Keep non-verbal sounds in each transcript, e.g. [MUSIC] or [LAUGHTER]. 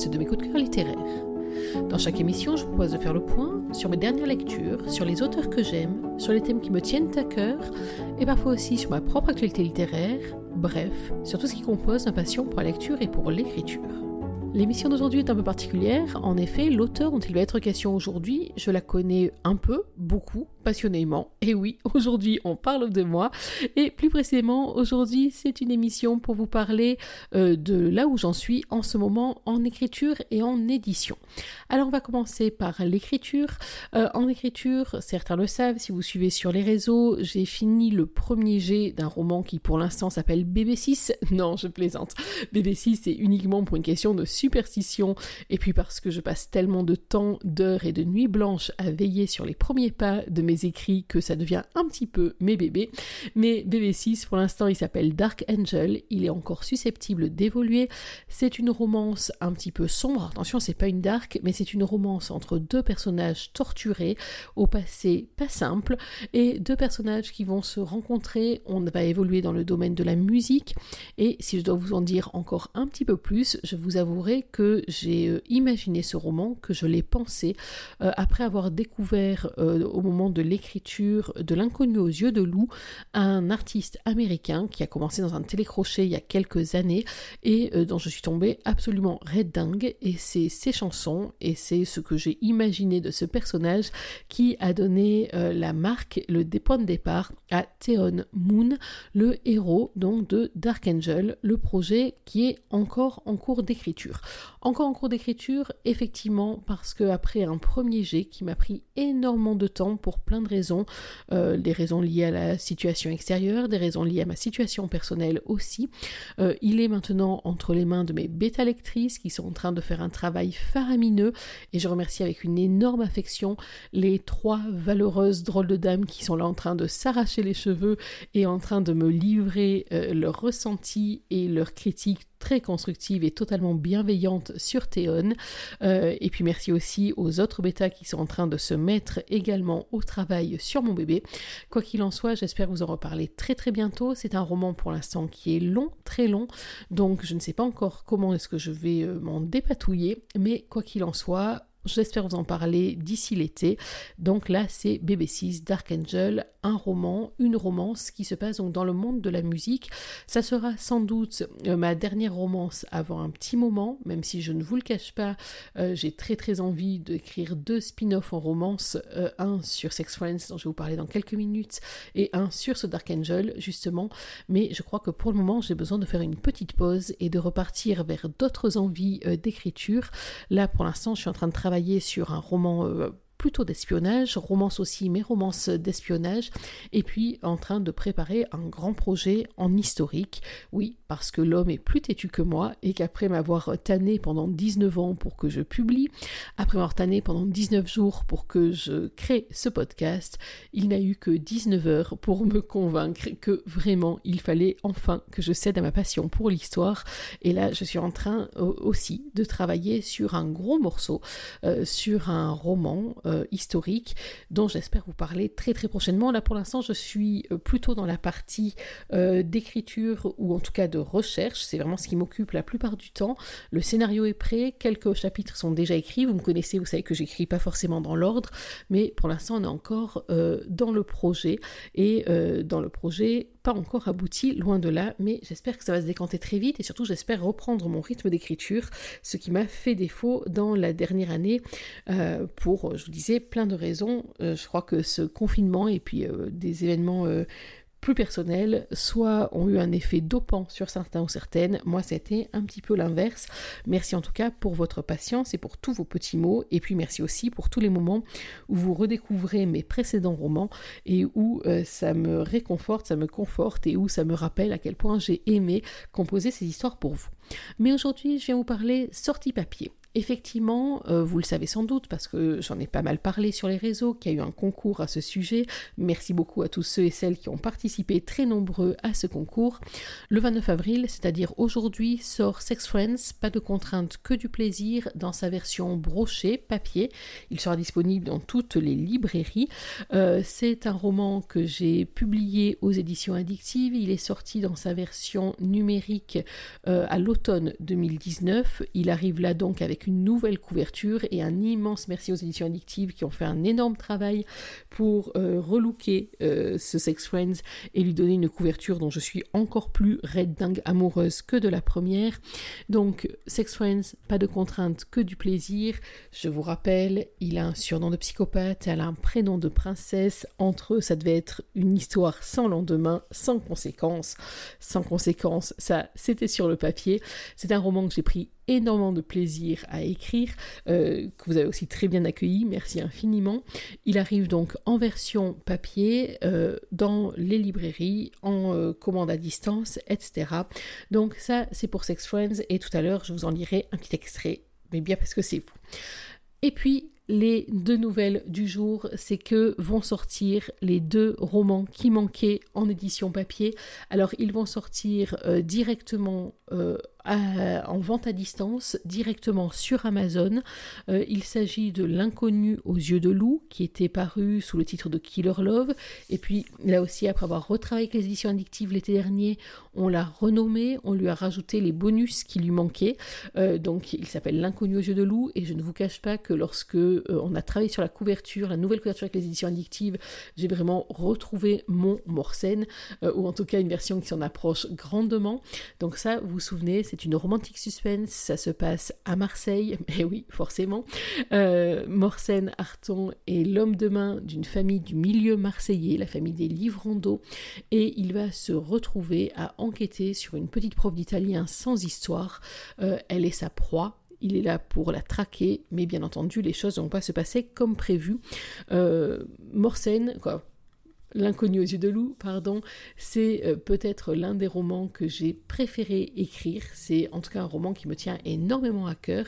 podcast de mes coups de cœur littéraires. Dans chaque émission, je vous propose de faire le point sur mes dernières lectures, sur les auteurs que j'aime, sur les thèmes qui me tiennent à cœur, et parfois aussi sur ma propre actualité littéraire, bref, sur tout ce qui compose ma passion pour la lecture et pour l'écriture. L'émission d'aujourd'hui est un peu particulière. En effet, l'auteur dont il va être question aujourd'hui, je la connais un peu, beaucoup, passionnément. Et oui, [LAUGHS] aujourd'hui, on parle de moi. Et plus précisément, aujourd'hui, c'est une émission pour vous parler euh, de là où j'en suis en ce moment en écriture et en édition. Alors, on va commencer par l'écriture. Euh, en écriture, certains le savent, si vous suivez sur les réseaux, j'ai fini le premier jet d'un roman qui pour l'instant s'appelle BB6. [LAUGHS] Non, je plaisante. BB6, c'est uniquement pour une question de superstition et puis parce que je passe tellement de temps, d'heures et de nuits blanches à veiller sur les premiers pas de mes écrits que ça devient un petit peu mes bébés. Mais BB6, pour l'instant, il s'appelle Dark Angel. Il est encore susceptible d'évoluer. C'est une romance un petit peu sombre. Attention, c'est pas une dark, mais c'est une romance entre deux personnages torturés au passé pas simple et deux personnages qui vont se rencontrer. On va évoluer dans le domaine de la musique. Et si je dois vous en dire encore un petit peu plus, je vous avouerai que j'ai euh, imaginé ce roman, que je l'ai pensé euh, après avoir découvert euh, au moment de l'écriture de L'inconnu aux yeux de loup, un artiste américain qui a commencé dans un télécrochet il y a quelques années et dont je suis tombée absolument red dingue. Et c'est ses chansons et c'est ce que j'ai imaginé de ce personnage qui a donné la marque, le point de départ à Theon Moon, le héros donc de Dark Angel, le projet qui est encore en cours d'écriture. Encore en cours d'écriture, effectivement, parce que après un premier jet qui m'a pris énormément de temps pour de raisons, euh, des raisons liées à la situation extérieure, des raisons liées à ma situation personnelle aussi, euh, il est maintenant entre les mains de mes bêta lectrices qui sont en train de faire un travail faramineux et je remercie avec une énorme affection les trois valeureuses drôles de dames qui sont là en train de s'arracher les cheveux et en train de me livrer euh, leurs ressentis et leurs critiques très constructive et totalement bienveillante sur Théon. Euh, et puis merci aussi aux autres bêtas qui sont en train de se mettre également au travail sur mon bébé. Quoi qu'il en soit, j'espère vous en reparler très très bientôt. C'est un roman pour l'instant qui est long, très long, donc je ne sais pas encore comment est-ce que je vais euh, m'en dépatouiller, mais quoi qu'il en soit, J'espère vous en parler d'ici l'été. Donc là, c'est BB6 Dark Angel, un roman, une romance qui se passe donc dans le monde de la musique. Ça sera sans doute euh, ma dernière romance avant un petit moment, même si je ne vous le cache pas, euh, j'ai très très envie d'écrire deux spin-offs en romance, euh, un sur Sex Friends dont je vais vous parler dans quelques minutes et un sur ce Dark Angel justement. Mais je crois que pour le moment, j'ai besoin de faire une petite pause et de repartir vers d'autres envies d'écriture. Là, pour l'instant, je suis en train de travailler sur un roman euh, plutôt d'espionnage, romance aussi, mais romance d'espionnage, et puis en train de préparer un grand projet en historique. Oui, parce que l'homme est plus têtu que moi, et qu'après m'avoir tanné pendant 19 ans pour que je publie, après m'avoir tanné pendant 19 jours pour que je crée ce podcast, il n'a eu que 19 heures pour me convaincre que vraiment il fallait enfin que je cède à ma passion pour l'histoire. Et là, je suis en train euh, aussi de travailler sur un gros morceau, euh, sur un roman euh, historique dont j'espère vous parler très très prochainement. Là pour l'instant je suis euh, plutôt dans la partie euh, d'écriture ou en tout cas de recherche. C'est vraiment ce qui m'occupe la plupart du temps. Le scénario est prêt, quelques chapitres sont déjà écrits. Vous me connaissez, vous savez que j'écris pas forcément dans l'ordre, mais pour l'instant on est encore dans le projet et dans le projet pas encore abouti, loin de là, mais j'espère que ça va se décanter très vite et surtout j'espère reprendre mon rythme d'écriture, ce qui m'a fait défaut dans la dernière année euh, pour, je vous disais, plein de raisons. Euh, je crois que ce confinement et puis euh, des événements plus personnels, soit ont eu un effet dopant sur certains ou certaines. Moi, c'était un petit peu l'inverse. Merci en tout cas pour votre patience et pour tous vos petits mots. Et puis merci aussi pour tous les moments où vous redécouvrez mes précédents romans et où euh, ça me réconforte, ça me conforte et où ça me rappelle à quel point j'ai aimé composer ces histoires pour vous. Mais aujourd'hui, je viens vous parler sortie papier. Effectivement, euh, vous le savez sans doute parce que j'en ai pas mal parlé sur les réseaux, qu'il y a eu un concours à ce sujet. Merci beaucoup à tous ceux et celles qui ont participé très nombreux à ce concours. Le 29 avril, c'est-à-dire aujourd'hui, sort Sex Friends, pas de contraintes que du plaisir dans sa version brochée, papier. Il sera disponible dans toutes les librairies. Euh, c'est un roman que j'ai publié aux éditions addictives. Il est sorti dans sa version numérique euh, à l'automne 2019. Il arrive là donc avec une nouvelle couverture et un immense merci aux éditions addictives qui ont fait un énorme travail pour euh, relooker euh, ce Sex Friends et lui donner une couverture dont je suis encore plus red dingue amoureuse que de la première. Donc Sex Friends, pas de contrainte que du plaisir. Je vous rappelle, il a un surnom de psychopathe, elle a un prénom de princesse. Entre eux, ça devait être une histoire sans lendemain, sans conséquences. Sans conséquences, ça c'était sur le papier. C'est un roman que j'ai pris énormément de plaisir à écrire, euh, que vous avez aussi très bien accueilli, merci infiniment. Il arrive donc en version papier, euh, dans les librairies, en euh, commande à distance, etc. Donc ça, c'est pour Sex Friends, et tout à l'heure, je vous en lirai un petit extrait, mais bien parce que c'est vous. Et puis, les deux nouvelles du jour, c'est que vont sortir les deux romans qui manquaient en édition papier. Alors, ils vont sortir directement en vente à distance directement sur Amazon. Euh, il s'agit de L'inconnu aux yeux de loup qui était paru sous le titre de Killer Love. Et puis là aussi, après avoir retravaillé avec les éditions addictives l'été dernier, on l'a renommé, on lui a rajouté les bonus qui lui manquaient. Euh, donc il s'appelle L'inconnu aux yeux de loup. Et je ne vous cache pas que lorsque euh, on a travaillé sur la couverture, la nouvelle couverture avec les éditions addictives, j'ai vraiment retrouvé mon Morsen, ou en tout cas une version qui s'en approche grandement. Donc ça, vous vous souvenez, c'est une romantique suspense, ça se passe à Marseille, mais [LAUGHS] oui, forcément. Euh, Morsen Arton est l'homme de main d'une famille du milieu marseillais, la famille des Livrando, et il va se retrouver à enquêter sur une petite prof d'italien sans histoire. Euh, elle est sa proie, il est là pour la traquer, mais bien entendu, les choses ne vont pas se passer comme prévu. Euh, quoi, L'inconnu aux yeux de loup, pardon, c'est euh, peut-être l'un des romans que j'ai préféré écrire. C'est en tout cas un roman qui me tient énormément à cœur.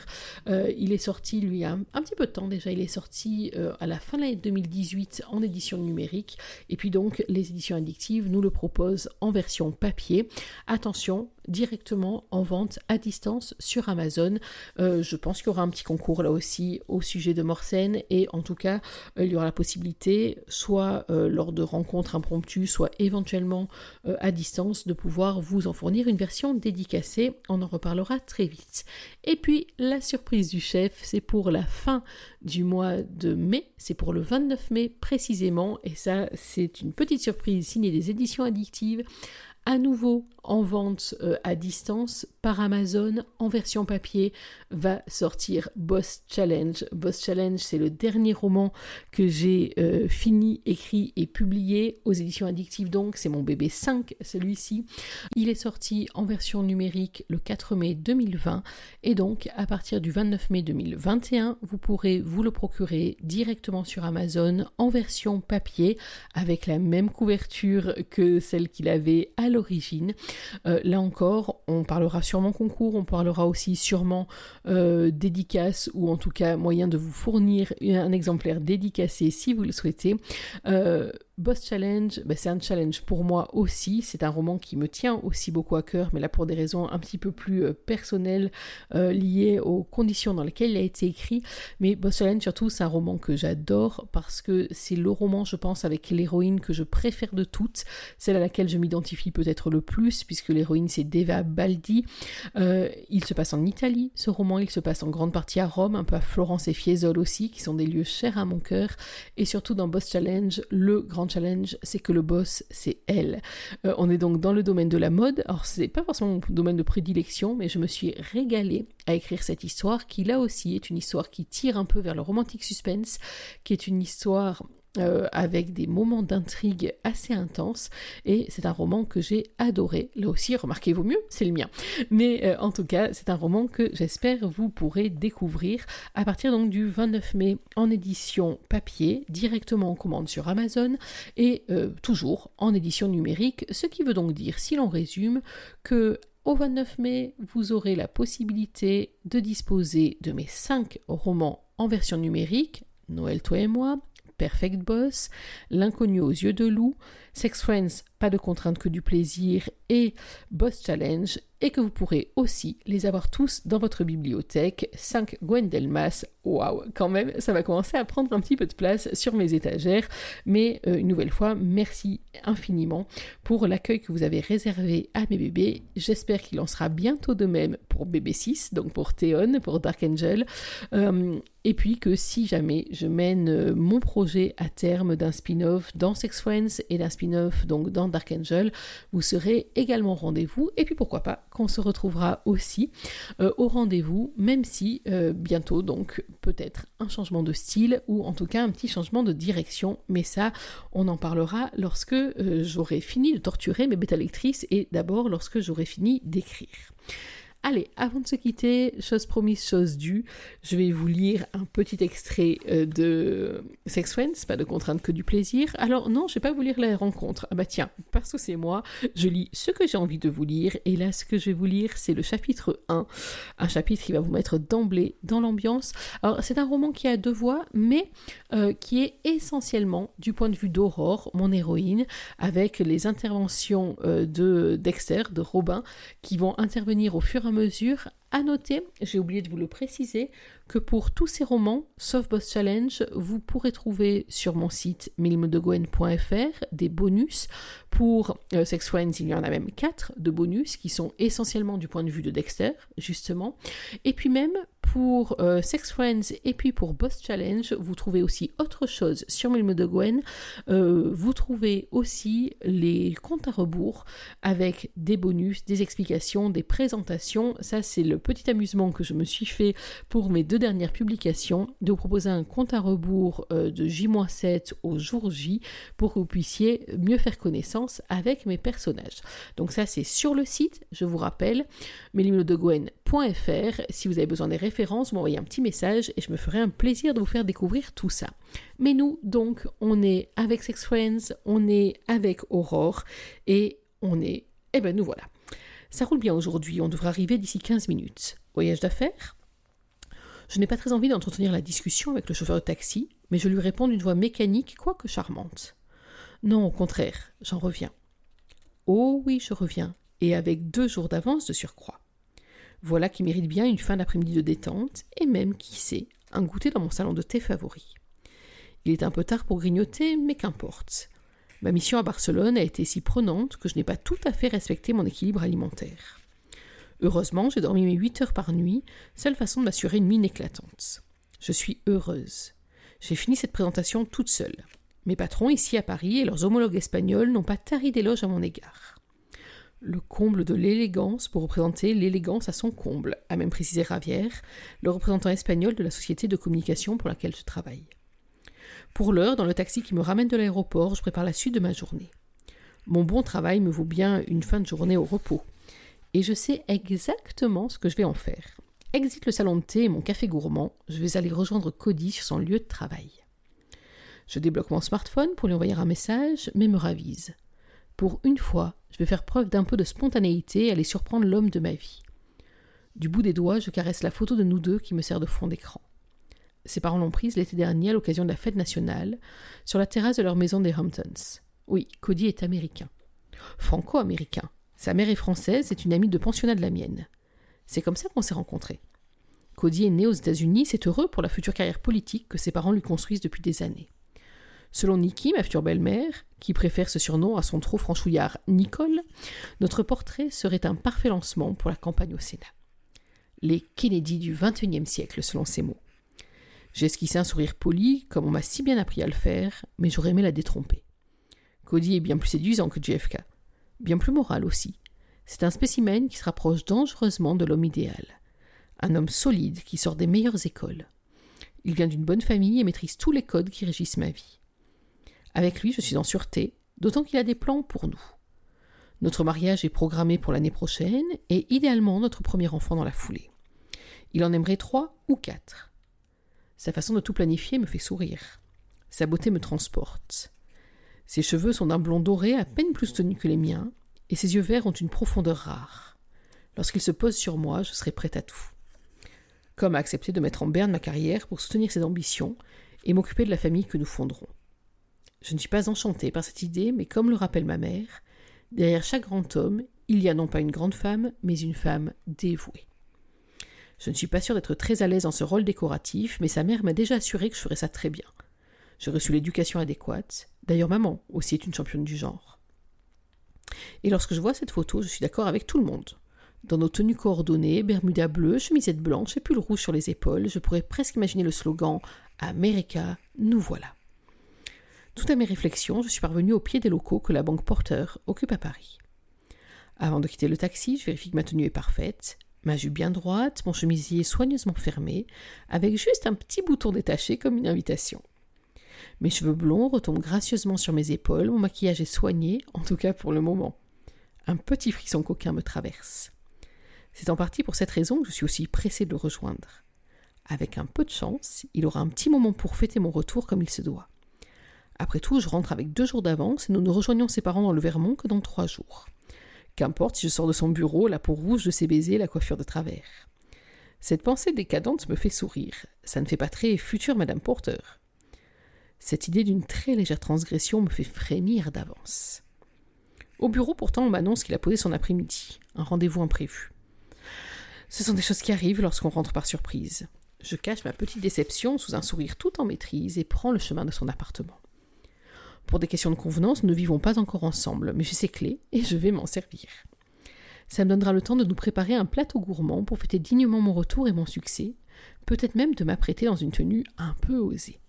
Euh, il est sorti, lui, il y a un, petit peu de temps déjà. Il est sorti euh, à la fin de l'année 2018 en édition numérique. Et puis donc, les éditions addictives nous le proposent en version papier. Attention, directement en vente à distance sur Amazon. je pense qu'il y aura un petit concours là aussi au sujet de Morsen et en tout cas il y aura la possibilité soit lors de rencontre impromptue, soit éventuellement euh, à distance, de pouvoir vous en fournir une version dédicacée. On en reparlera très vite. Et puis la surprise du chef, c'est pour la fin du mois de mai, c'est pour le 29 mai précisément, et ça c'est une petite surprise signée des éditions addictives à nouveau en vente euh, à distance par Amazon en version papier va sortir Boss Challenge. Boss Challenge, c'est le dernier roman que j'ai euh, fini, écrit et publié aux éditions addictives donc, c'est mon bébé 5 celui-ci. Il est sorti en version numérique le 4 mai 2020 et donc à partir du 29 mai 2021, vous pourrez vous le procurer directement sur Amazon en version papier avec la même couverture que celle qu'il avait à l'origine. Euh, là encore, on parlera sûrement concours, on parlera aussi sûrement euh, dédicace ou en tout cas moyen de vous fournir un exemplaire dédicacé si vous le souhaitez. Euh, Boss Challenge, ben, c'est un challenge pour moi aussi. C'est un roman qui me tient aussi beaucoup à cœur, mais là pour des raisons un petit peu plus euh, personnelles euh, liées aux conditions dans lesquelles il a été écrit. Mais Boss Challenge surtout, c'est un roman que j'adore parce que c'est le roman, je pense, avec l'héroïne que je préfère de toutes, celle à laquelle je m'identifie peut-être le plus, puisque l'héroïne c'est Deva Baldi. Euh, il se passe en Italie, ce roman, il se passe en grande partie à Rome, un peu à Florence et Fiesole aussi, qui sont des lieux chers à mon cœur. Et surtout dans Boss Challenge, le grand challenge, c'est que le boss, c'est elle. Euh, on est donc dans le domaine de la mode. Alors, c'est pas forcément mon domaine de prédilection, mais je me suis régalée à écrire cette histoire qui, là aussi, est une histoire qui tire un peu vers le romantique suspense, qui est une histoire euh, avec des moments d'intrigue assez intenses et c'est un roman que j'ai adoré. Là aussi, remarquez vous mieux, c'est le mien. Mais euh, en tout cas, c'est un roman que j'espère vous pourrez découvrir à partir du 29 mai en édition papier, directement en commande sur Amazon et euh, toujours en édition numérique, ce qui veut donc dire, si l'on résume, que au 29 mai, vous aurez la possibilité de disposer de mes 5 romans en version numérique, Noël, toi et moi, Perfect Boss, L'inconnu aux yeux de loup, Sex Friends, pas de contrainte que du plaisir et Boss Challenge, et que vous pourrez aussi les avoir tous dans votre bibliothèque. 5 Gwendelmas, waouh, quand même, ça va commencer à prendre un petit peu de place sur mes étagères, mais euh, une nouvelle fois, merci infiniment pour l'accueil que vous avez réservé à mes bébés. J'espère qu'il en sera bientôt de même pour bébé 6, donc pour Théon, pour Dark Angel. Euh, et puis que si jamais je mène euh, mon projet à terme d'un spin-off dans Sex Friends et d'un spin-off donc dans Dark Angel, vous serez également rendez-vous. Et puis pourquoi pas qu'on se retrouvera aussi euh, au rendez-vous, même si euh, bientôt donc peut-être un changement de style ou en tout cas un petit changement de direction. Mais ça, on en parlera lorsque j'aurai fini de torturer mes bêta lectrices et d'abord lorsque j'aurai fini d'écrire. Allez, avant de se quitter, chose promise, chose due, je vais vous lire un petit extrait euh, de Sex Friends, pas de contrainte que du plaisir. Alors non, je vais pas vous lire la rencontre. Ah bah tiens, parce que c'est moi, je lis ce que j'ai envie de vous lire. Et là, ce que je vais vous lire, c'est le chapitre 1. Un chapitre qui va vous mettre d'emblée dans l'ambiance. Alors c'est un roman qui a deux voix, mais euh, qui est essentiellement du point de vue d'Aurore, mon héroïne, avec les interventions euh, de Dexter, de Robin, qui vont intervenir au fur et à mesure. À noter, j'ai oublié de vous le préciser, que pour tous ces romans, sauf Boss Challenge, vous pourrez trouver sur mon site milmedegwen.fr des bonus. Pour euh, Sex Friends, il y en a même 4 de bonus qui sont essentiellement du point de vue de Dexter, justement. Et puis même pour euh, Sex Friends et puis pour Boss Challenge, vous trouvez aussi autre chose sur Milme. Euh, vous trouvez aussi les comptes à rebours avec des bonus, des explications, des présentations. Ça, c'est le petit amusement que je me suis fait pour mes deux dernières publications, de vous proposer un compte à rebours euh, de J-7 au jour J pour que vous puissiez mieux faire connaissance avec mes personnages. Donc ça, c'est sur le site, je vous rappelle, melimodegwen.fr. Si vous avez besoin des références, m'envoyez un petit message et je me ferai un plaisir de vous faire découvrir tout ça. Mais nous, donc, on est avec Sex Friends, on est avec Aurore et on est... Eh ben nous voilà. Ça roule bien aujourd'hui, on devrait arriver d'ici 15 minutes. Voyage d'affaires? Je n'ai pas très envie d'entretenir la discussion avec le chauffeur de taxi, mais je lui réponds d'une voix mécanique, quoique charmante. Non, au contraire, j'en reviens. Oh oui, je reviens, et avec deux jours d'avance de surcroît. Voilà qui mérite bien une fin d'après-midi de détente, et même, qui sait, un goûter dans mon salon de thé favori. Il est un peu tard pour grignoter, mais qu'importe. Ma mission à Barcelone a été si prenante que je n'ai pas tout à fait respecté mon équilibre alimentaire. Heureusement, j'ai dormi mes 8 heures par nuit, seule façon de m'assurer une mine éclatante. Je suis heureuse. J'ai fini cette présentation toute seule. Mes patrons ici à Paris et leurs homologues espagnols n'ont pas tari d'éloges à mon égard. Le comble de l'élégance pour représenter l'élégance à son comble, a même précisé Ravière, le représentant espagnol de la société de communication pour laquelle je travaille. Pour l'heure, dans le taxi qui me ramène de l'aéroport, je prépare la suite de ma journée. Mon bon travail me vaut bien une fin de journée au repos. Et je sais exactement ce que je vais en faire. Exit le salon de thé et mon café gourmand, je vais aller rejoindre Cody sur son lieu de travail. Je débloque mon smartphone pour lui envoyer un message, mais me ravise. Pour une fois, je vais faire preuve d'un peu de spontanéité et aller surprendre l'homme de ma vie. Du bout des doigts, je caresse la photo de nous deux qui me sert de fond d'écran. Ses parents l'ont prise l'été dernier à l'occasion de la fête nationale, sur la terrasse de leur maison des Hamptons. Oui, Cody est américain. Franco-américain. Sa mère est française, c'est une amie de pensionnat de la mienne. C'est comme ça qu'on s'est rencontrés. Cody est né aux États-Unis, c'est heureux pour la future carrière politique que ses parents lui construisent depuis des années. Selon Nikki, ma future belle-mère, qui préfère ce surnom à son trop franchouillard Nicole, notre portrait serait un parfait lancement pour la campagne au Sénat. Les Kennedy du XXIe siècle, selon ses mots. J'ai un sourire poli, comme on m'a si bien appris à le faire, mais j'aurais aimé la détromper. Cody est bien plus séduisant que JFK, bien plus moral aussi. C'est un spécimen qui se rapproche dangereusement de l'homme idéal. Un homme solide qui sort des meilleures écoles. Il vient d'une bonne famille et maîtrise tous les codes qui régissent ma vie. Avec lui, je suis en sûreté, d'autant qu'il a des plans pour nous. Notre mariage est programmé pour l'année prochaine et idéalement notre premier enfant dans la foulée. Il en aimerait trois ou quatre. Sa façon de tout planifier me fait sourire. Sa beauté me transporte. Ses cheveux sont d'un blond doré à peine plus tenu que les miens, et ses yeux verts ont une profondeur rare. Lorsqu'il se pose sur moi, je serai prête à tout. Comme à accepter de mettre en berne ma carrière pour soutenir ses ambitions et m'occuper de la famille que nous fonderons. Je ne suis pas enchantée par cette idée, mais comme le rappelle ma mère, derrière chaque grand homme, il y a non pas une grande femme, mais une femme dévouée. Je ne suis pas sûre d'être très à l'aise dans ce rôle décoratif, mais sa mère m'a déjà assuré que je ferais ça très bien. J'ai reçu l'éducation adéquate. D'ailleurs, maman aussi est une championne du genre. Et lorsque je vois cette photo, je suis d'accord avec tout le monde. Dans nos tenues coordonnées, bermuda bleu, chemisette blanche et pull rouge sur les épaules, je pourrais presque imaginer le slogan America, nous voilà. Tout à mes réflexions, je suis parvenue au pied des locaux que la banque Porter occupe à Paris. Avant de quitter le taxi, je vérifie que ma tenue est parfaite, ma jupe bien droite, mon chemisier soigneusement fermé, avec juste un petit bouton détaché comme une invitation. Mes cheveux blonds retombent gracieusement sur mes épaules, mon maquillage est soigné, en tout cas pour le moment. Un petit frisson coquin me traverse. C'est en partie pour cette raison que je suis aussi pressée de le rejoindre. Avec un peu de chance, il aura un petit moment pour fêter mon retour comme il se doit. Après tout, je rentre avec deux jours d'avance et nous ne rejoignons ses parents dans le Vermont que dans trois jours. Qu'importe si je sors de son bureau, la peau rouge de ses baisers, la coiffure de travers. Cette pensée décadente me fait sourire. Ça ne fait pas très future Madame Porter. Cette idée d'une très légère transgression me fait frémir d'avance. Au bureau, pourtant, on m'annonce qu'il a posé son après-midi, un rendez-vous imprévu. Ce sont des choses qui arrivent lorsqu'on rentre par surprise. Je cache ma petite déception sous un sourire tout en maîtrise et prends le chemin de son appartement. Pour des questions de convenance, nous ne vivons pas encore ensemble, mais j'ai ses clés et je vais m'en servir. Ça me donnera le temps de nous préparer un plateau gourmand pour fêter dignement mon retour et mon succès, peut-être même de m'apprêter dans une tenue un peu osée.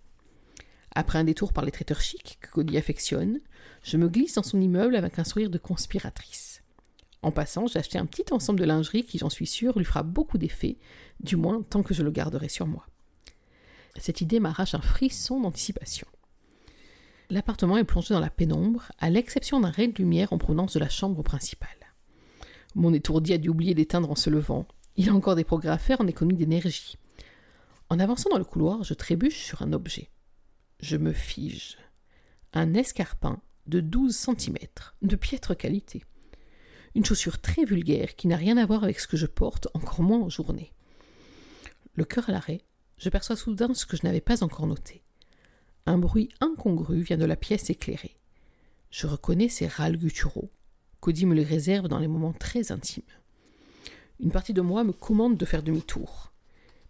Après un détour par les traiteurs chics que Cody affectionne, je me glisse dans son immeuble avec un sourire de conspiratrice. En passant, j'ai un petit ensemble de lingerie qui, j'en suis sûre, lui fera beaucoup d'effet, du moins tant que je le garderai sur moi. Cette idée m'arrache un frisson d'anticipation. L'appartement est plongé dans la pénombre, à l'exception d'un ray de lumière en provenance de la chambre principale. Mon étourdi a dû oublier d'éteindre en se levant. Il a encore des progrès à faire en économie d'énergie. En avançant dans le couloir, je trébuche sur un objet je me fige. Un escarpin de 12 cm, de piètre qualité. Une chaussure très vulgaire qui n'a rien à voir avec ce que je porte, encore moins en journée. Le cœur à l'arrêt, je perçois soudain ce que je n'avais pas encore noté. Un bruit incongru vient de la pièce éclairée. Je reconnais ces râles gutturaux. Cody me les réserve dans les moments très intimes. Une partie de moi me commande de faire demi-tour.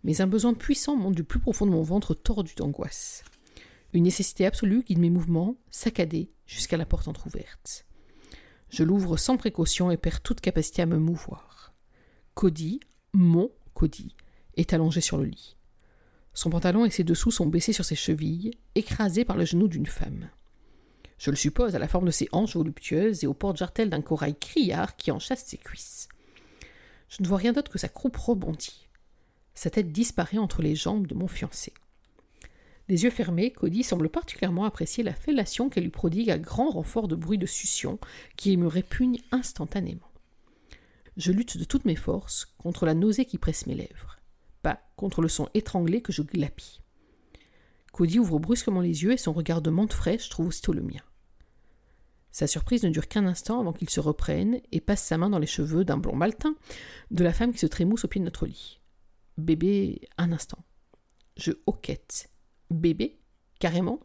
Mais un besoin puissant monte du plus profond de mon ventre tordu d'angoisse. Une nécessité absolue guide mes mouvements, saccadés, jusqu'à la porte entr'ouverte. Je l'ouvre sans précaution et perds toute capacité à me mouvoir. Cody, mon Cody, est allongé sur le lit. Son pantalon et ses dessous sont baissés sur ses chevilles, écrasés par le genou d'une femme. Je le suppose à la forme de ses hanches voluptueuses et au porte-jartel d'un corail criard qui enchasse ses cuisses. Je ne vois rien d'autre que sa croupe rebondie. Sa tête disparaît entre les jambes de mon fiancé. Les yeux fermés, Cody semble particulièrement apprécier la fellation qu'elle lui prodigue à grand renfort de bruit de succion qui me répugne instantanément. Je lutte de toutes mes forces contre la nausée qui presse mes lèvres, pas contre le son étranglé que je glapis. Cody ouvre brusquement les yeux et son regard de menthe fraîche trouve aussitôt le mien. Sa surprise ne dure qu'un instant avant qu'il se reprenne et passe sa main dans les cheveux d'un blond maltin de la femme qui se trémousse au pied de notre lit. Bébé, un instant. Je hoquette Bébé Carrément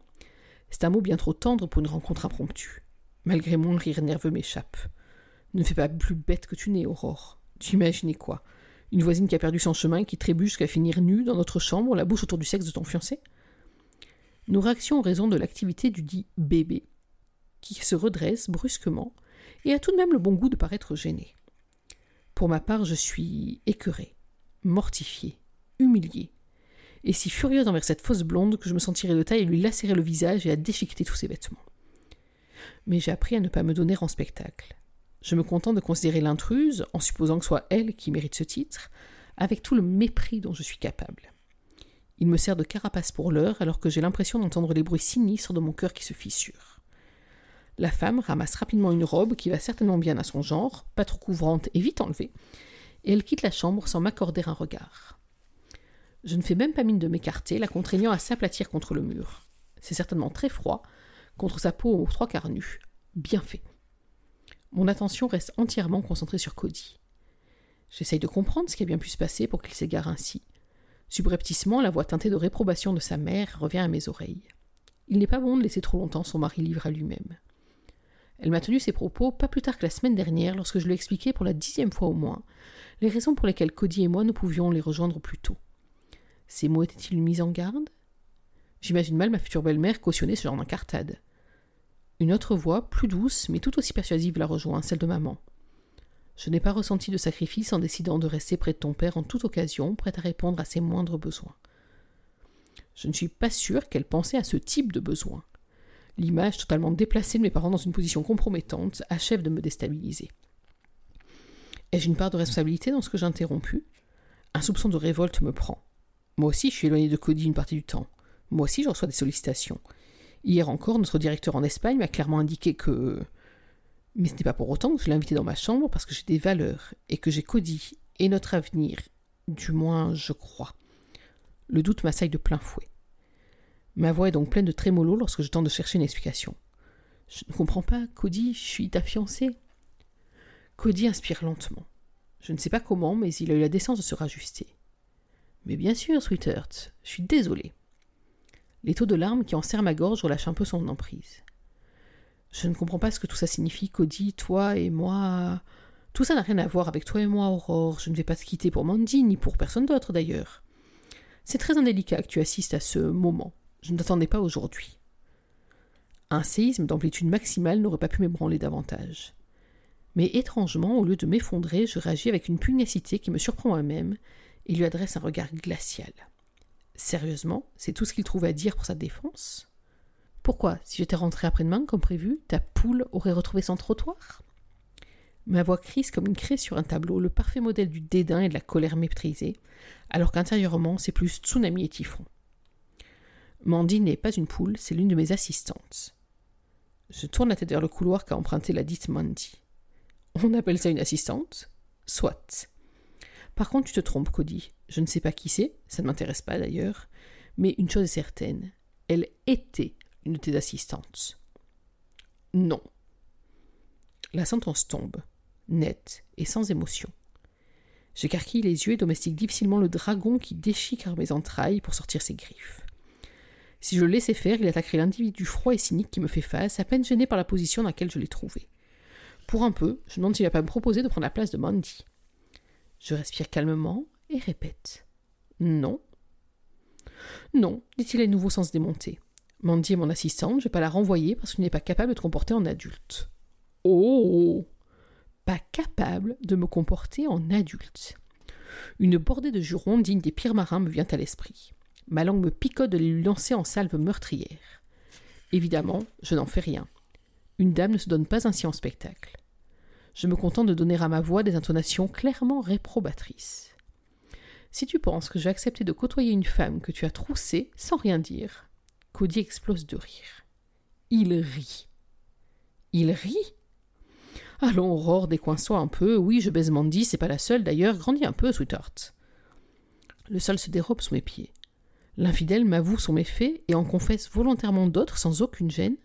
C'est un mot bien trop tendre pour une rencontre impromptue. Malgré mon rire nerveux m'échappe. Ne fais pas plus bête que tu n'es, Aurore. Tu imaginais quoi? Une voisine qui a perdu son chemin et qui trébuche jusqu'à finir nue dans notre chambre, la bouche autour du sexe de ton fiancé? Nos réactions ont raison de l'activité du dit bébé, qui se redresse brusquement et a tout de même le bon goût de paraître gêné. Pour ma part, je suis écœurée, mortifiée, humiliée, et si furieuse envers cette fausse blonde que je me sentirais de taille à lui lacérer le visage et à déchiqueter tous ses vêtements. Mais j'ai appris à ne pas me donner en spectacle. Je me contente de considérer l'intruse, en supposant que soit elle qui mérite ce titre, avec tout le mépris dont je suis capable. Il me sert de carapace pour l'heure, alors que j'ai l'impression d'entendre les bruits sinistres de mon cœur qui se fissure. La femme ramasse rapidement une robe qui va certainement bien à son genre, pas trop couvrante et vite enlevée, et elle quitte la chambre sans m'accorder un regard. Je ne fais même pas mine de m'écarter, la contraignant à s'aplatir contre le mur. C'est certainement très froid, contre sa peau aux trois quarts nue. Bien fait. Mon attention reste entièrement concentrée sur Cody. J'essaye de comprendre ce qui a bien pu se passer pour qu'il s'égare ainsi. Subrepticement, la voix teintée de réprobation de sa mère revient à mes oreilles. Il n'est pas bon de laisser trop longtemps son mari libre à lui-même. Elle m'a tenu ses propos pas plus tard que la semaine dernière lorsque je lui ai expliqué pour la dixième fois au moins les raisons pour lesquelles Cody et moi ne pouvions les rejoindre plus tôt. Ces mots étaient-ils mise en garde? J'imagine mal ma future belle-mère cautionner ce genre d'incartade. Une autre voix, plus douce, mais tout aussi persuasive, la rejoint, celle de maman. Je n'ai pas ressenti de sacrifice en décidant de rester près de ton père en toute occasion, prête à répondre à ses moindres besoins. Je ne suis pas sûre qu'elle pensait à ce type de besoin. L'image totalement déplacée de mes parents dans une position compromettante achève de me déstabiliser. Ai-je une part de responsabilité dans ce que j'ai Un soupçon de révolte me prend. Moi aussi, je suis éloigné de Cody une partie du temps. Moi aussi, je reçois des sollicitations. Hier encore, notre directeur en Espagne m'a clairement indiqué que. Mais ce n'est pas pour autant que je l'ai invité dans ma chambre parce que j'ai des valeurs et que j'ai Cody et notre avenir. Du moins, je crois. Le doute m'assaille de plein fouet. Ma voix est donc pleine de trémolo lorsque je tente de chercher une explication. Je ne comprends pas, Cody, je suis ta fiancée. Cody inspire lentement. Je ne sais pas comment, mais il a eu la décence de se rajuster. Mais bien sûr, Sweetheart, je suis désolé. Les taux de larmes qui enserrent ma gorge relâchent un peu son emprise. Je ne comprends pas ce que tout ça signifie, Cody, toi et moi. Tout ça n'a rien à voir avec toi et moi, Aurore. Je ne vais pas te quitter pour Mandy, ni pour personne d'autre d'ailleurs. C'est très indélicat que tu assistes à ce moment. Je ne t'attendais pas aujourd'hui. Un séisme d'amplitude maximale n'aurait pas pu m'ébranler davantage. Mais étrangement, au lieu de m'effondrer, je réagis avec une pugnacité qui me surprend moi-même et lui adresse un regard glacial. Sérieusement, c'est tout ce qu'il trouve à dire pour sa défense? Pourquoi, si j'étais rentré après-demain comme prévu, ta poule aurait retrouvé son trottoir? Ma voix crise comme une craie sur un tableau, le parfait modèle du dédain et de la colère méprisée, alors qu'intérieurement c'est plus tsunami et typhon. Mandy n'est pas une poule, c'est l'une de mes assistantes. Je tourne la tête vers le couloir qu'a emprunté la dite Mandy. On appelle ça une assistante? Soit. Par contre, tu te trompes, Cody. Je ne sais pas qui c'est, ça ne m'intéresse pas d'ailleurs, mais une chose est certaine, elle était une de tes assistantes. Non. La sentence tombe, nette et sans émotion. J'écarquille les yeux et domestique difficilement le dragon qui déchiquère mes entrailles pour sortir ses griffes. Si je le laissais faire, il attaquerait l'individu froid et cynique qui me fait face, à peine gêné par la position dans laquelle je l'ai trouvé. Pour un peu, je demande s'il va pas me proposer de prendre la place de Mandy. Je respire calmement et répète. Non. Non, dit-il à nouveau sans se démonter. Mandy est mon assistante, je vais pas la renvoyer parce qu'il n'est pas capable de se comporter en adulte. Oh Pas capable de me comporter en adulte. Une bordée de jurons dignes des pires marins me vient à l'esprit. Ma langue me picote de les lancer en salve meurtrière. Évidemment, je n'en fais rien. Une dame ne se donne pas ainsi en spectacle. Je me contente de donner à ma voix des intonations clairement réprobatrices. Si tu penses que j'ai accepté de côtoyer une femme que tu as troussée sans rien dire, Cody explose de rire. Il rit. Il rit? Allons, Aurore, décoince-toi un peu. Oui, je baise Mandy, c'est pas la seule d'ailleurs. Grandis un peu, sweetheart. Le sol se dérobe sous mes pieds. L'infidèle m'avoue son méfait et en confesse volontairement d'autres sans aucune gêne.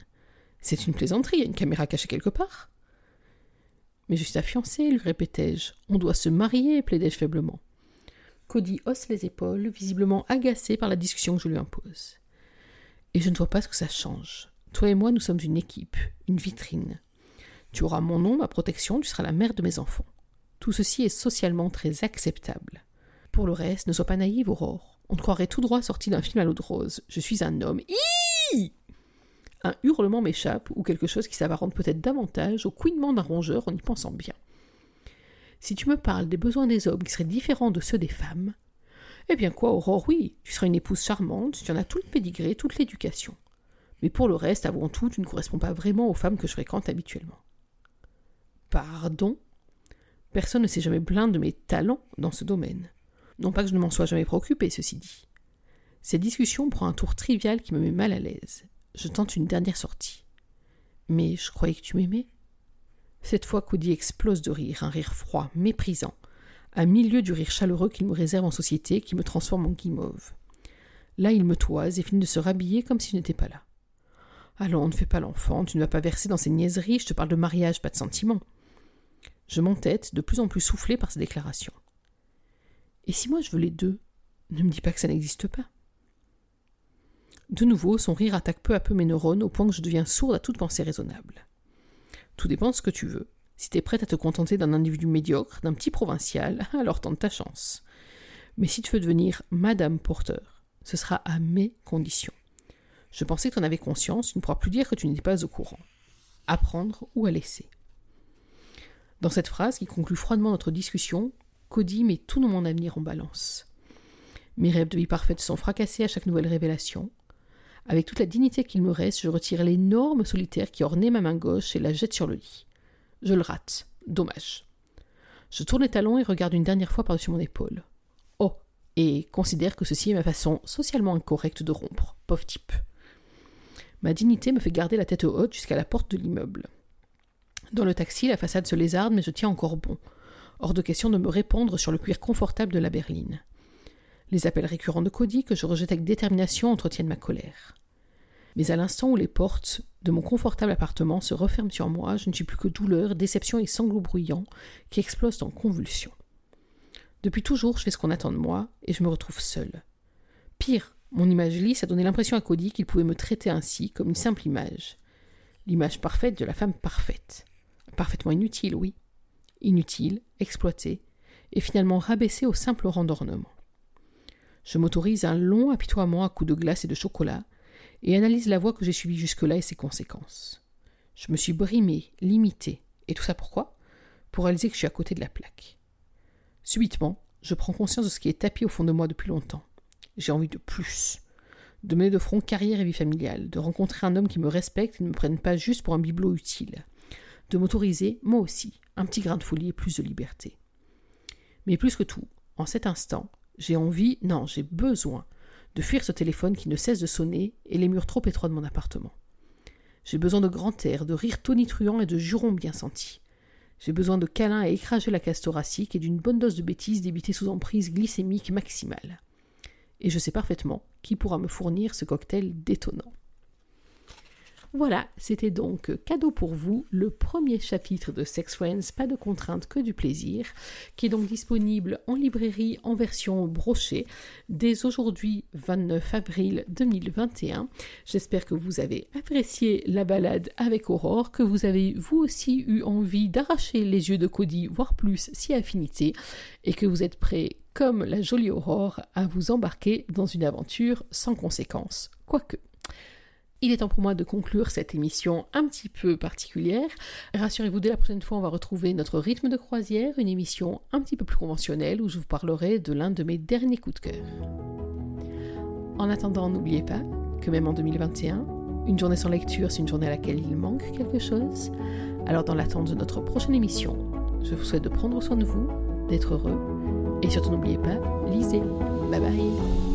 C'est une plaisanterie, y a une caméra cachée quelque part. Mais je suis ta fiancée, lui répétai-je. On doit se marier, plaidai-je faiblement. Cody hausse les épaules, visiblement agacé par la discussion que je lui impose. Et je ne vois pas ce que ça change. Toi et moi, nous sommes une équipe, une vitrine. Tu auras mon nom, ma protection, tu seras la mère de mes enfants. Tout ceci est socialement très acceptable. Pour le reste, ne sois pas naïve, Aurore. On te croirait tout droit sorti d'un film à l'eau de rose. Je suis un homme. Un hurlement m'échappe, ou quelque chose qui s'apparente peut-être davantage au couinement d'un rongeur en y pensant bien. Si tu me parles des besoins des hommes qui seraient différents de ceux des femmes, eh bien quoi, Aurore, oui, tu seras une épouse charmante, tu en as tout le pédigré, toute l'éducation. Mais pour le reste, avant tout, tu ne corresponds pas vraiment aux femmes que je fréquente habituellement. Pardon? Personne ne s'est jamais plaint de mes talents dans ce domaine. Non pas que je ne m'en sois jamais préoccupé, ceci dit. Cette discussion prend un tour trivial qui me met mal à l'aise je tente une dernière sortie. Mais je croyais que tu m'aimais. Cette fois, Cody explose de rire, un rire froid, méprisant, à milieu du rire chaleureux qu'il me réserve en société, qui me transforme en guimauve. Là, il me toise et finit de se rhabiller comme si je n'étais pas là. Allons, ne fais pas l'enfant, tu ne vas pas verser dans ces niaiseries, je te parle de mariage, pas de sentiments. Je m'entête, de plus en plus soufflé par ces déclarations. Et si moi je veux les deux, ne me dis pas que ça n'existe pas. De nouveau, son rire attaque peu à peu mes neurones au point que je deviens sourde à toute pensée raisonnable. Tout dépend de ce que tu veux. Si t'es prête à te contenter d'un individu médiocre, d'un petit provincial, [LAUGHS] alors tente ta chance. Mais si tu veux devenir Madame Porter, ce sera à mes conditions. Je pensais que tu en avais conscience, tu ne pourras plus dire que tu n'étais pas au courant. Apprendre ou à laisser. Dans cette phrase qui conclut froidement notre discussion, Cody met tout mon avenir en balance. Mes rêves de vie parfaite sont fracassés à chaque nouvelle révélation. Avec toute la dignité qu'il me reste, je retire l'énorme solitaire qui ornait ma main gauche et la jette sur le lit. Je le rate. Dommage. Je tourne les talons et regarde une dernière fois par-dessus mon épaule. Oh, et considère que ceci est ma façon socialement incorrecte de rompre. Pauvre type. Ma dignité me fait garder la tête haute jusqu'à la porte de l'immeuble. Dans le taxi, la façade se lézarde, mais je tiens encore bon. Hors de question de me répandre sur le cuir confortable de la berline. Les appels récurrents de Cody, que je rejette avec détermination, entretiennent ma colère. Mais à l'instant où les portes de mon confortable appartement se referment sur moi, je ne suis plus que douleur, déception et sanglots bruyants qui explosent en convulsions. Depuis toujours, je fais ce qu'on attend de moi, et je me retrouve seule. Pire, mon image lisse a donné l'impression à Cody qu'il pouvait me traiter ainsi, comme une simple image. L'image parfaite de la femme parfaite. Parfaitement inutile, oui. Inutile, exploitée, et finalement rabaissée au simple rang d'ornement. Je m'autorise un long apitoiement à coups de glace et de chocolat, et analyse la voie que j'ai suivie jusque-là et ses conséquences. Je me suis brimé, limité, et tout ça pourquoi? Pour réaliser que je suis à côté de la plaque. Subitement, je prends conscience de ce qui est tapis au fond de moi depuis longtemps. J'ai envie de plus. De mener de front carrière et vie familiale, de rencontrer un homme qui me respecte et ne me prenne pas juste pour un bibelot utile. De m'autoriser, moi aussi, un petit grain de folie et plus de liberté. Mais plus que tout, en cet instant, j'ai envie, non, j'ai besoin de fuir ce téléphone qui ne cesse de sonner et les murs trop étroits de mon appartement. J'ai besoin de grand air, de rires tonitruants et de jurons bien sentis. J'ai besoin de câlins à écraser la case thoracique et d'une bonne dose de bêtises débitée sous emprise glycémique maximale. Et je sais parfaitement qui pourra me fournir ce cocktail détonnant. Voilà, c'était donc cadeau pour vous, le premier chapitre de Sex Friends, pas de contraintes que du plaisir, qui est donc disponible en librairie en version brochée dès aujourd'hui 29 avril 2021. J'espère que vous avez apprécié la balade avec Aurore, que vous avez vous aussi eu envie d'arracher les yeux de Cody, voire plus si affinité, et que vous êtes prêts comme la jolie Aurore à vous embarquer dans une aventure sans conséquences. Quoique. Il est temps pour moi de conclure cette émission un petit peu particulière. Rassurez-vous, dès la prochaine fois, on va retrouver notre rythme de croisière, une émission un petit peu plus conventionnelle où je vous parlerai de l'un de mes derniers coups de cœur. En attendant, n'oubliez pas que même en 2021, une journée sans lecture, c'est une journée à laquelle il manque quelque chose. Alors, dans l'attente de notre prochaine émission, je vous souhaite de prendre soin de vous, d'être heureux, et surtout n'oubliez pas, lisez. Bye bye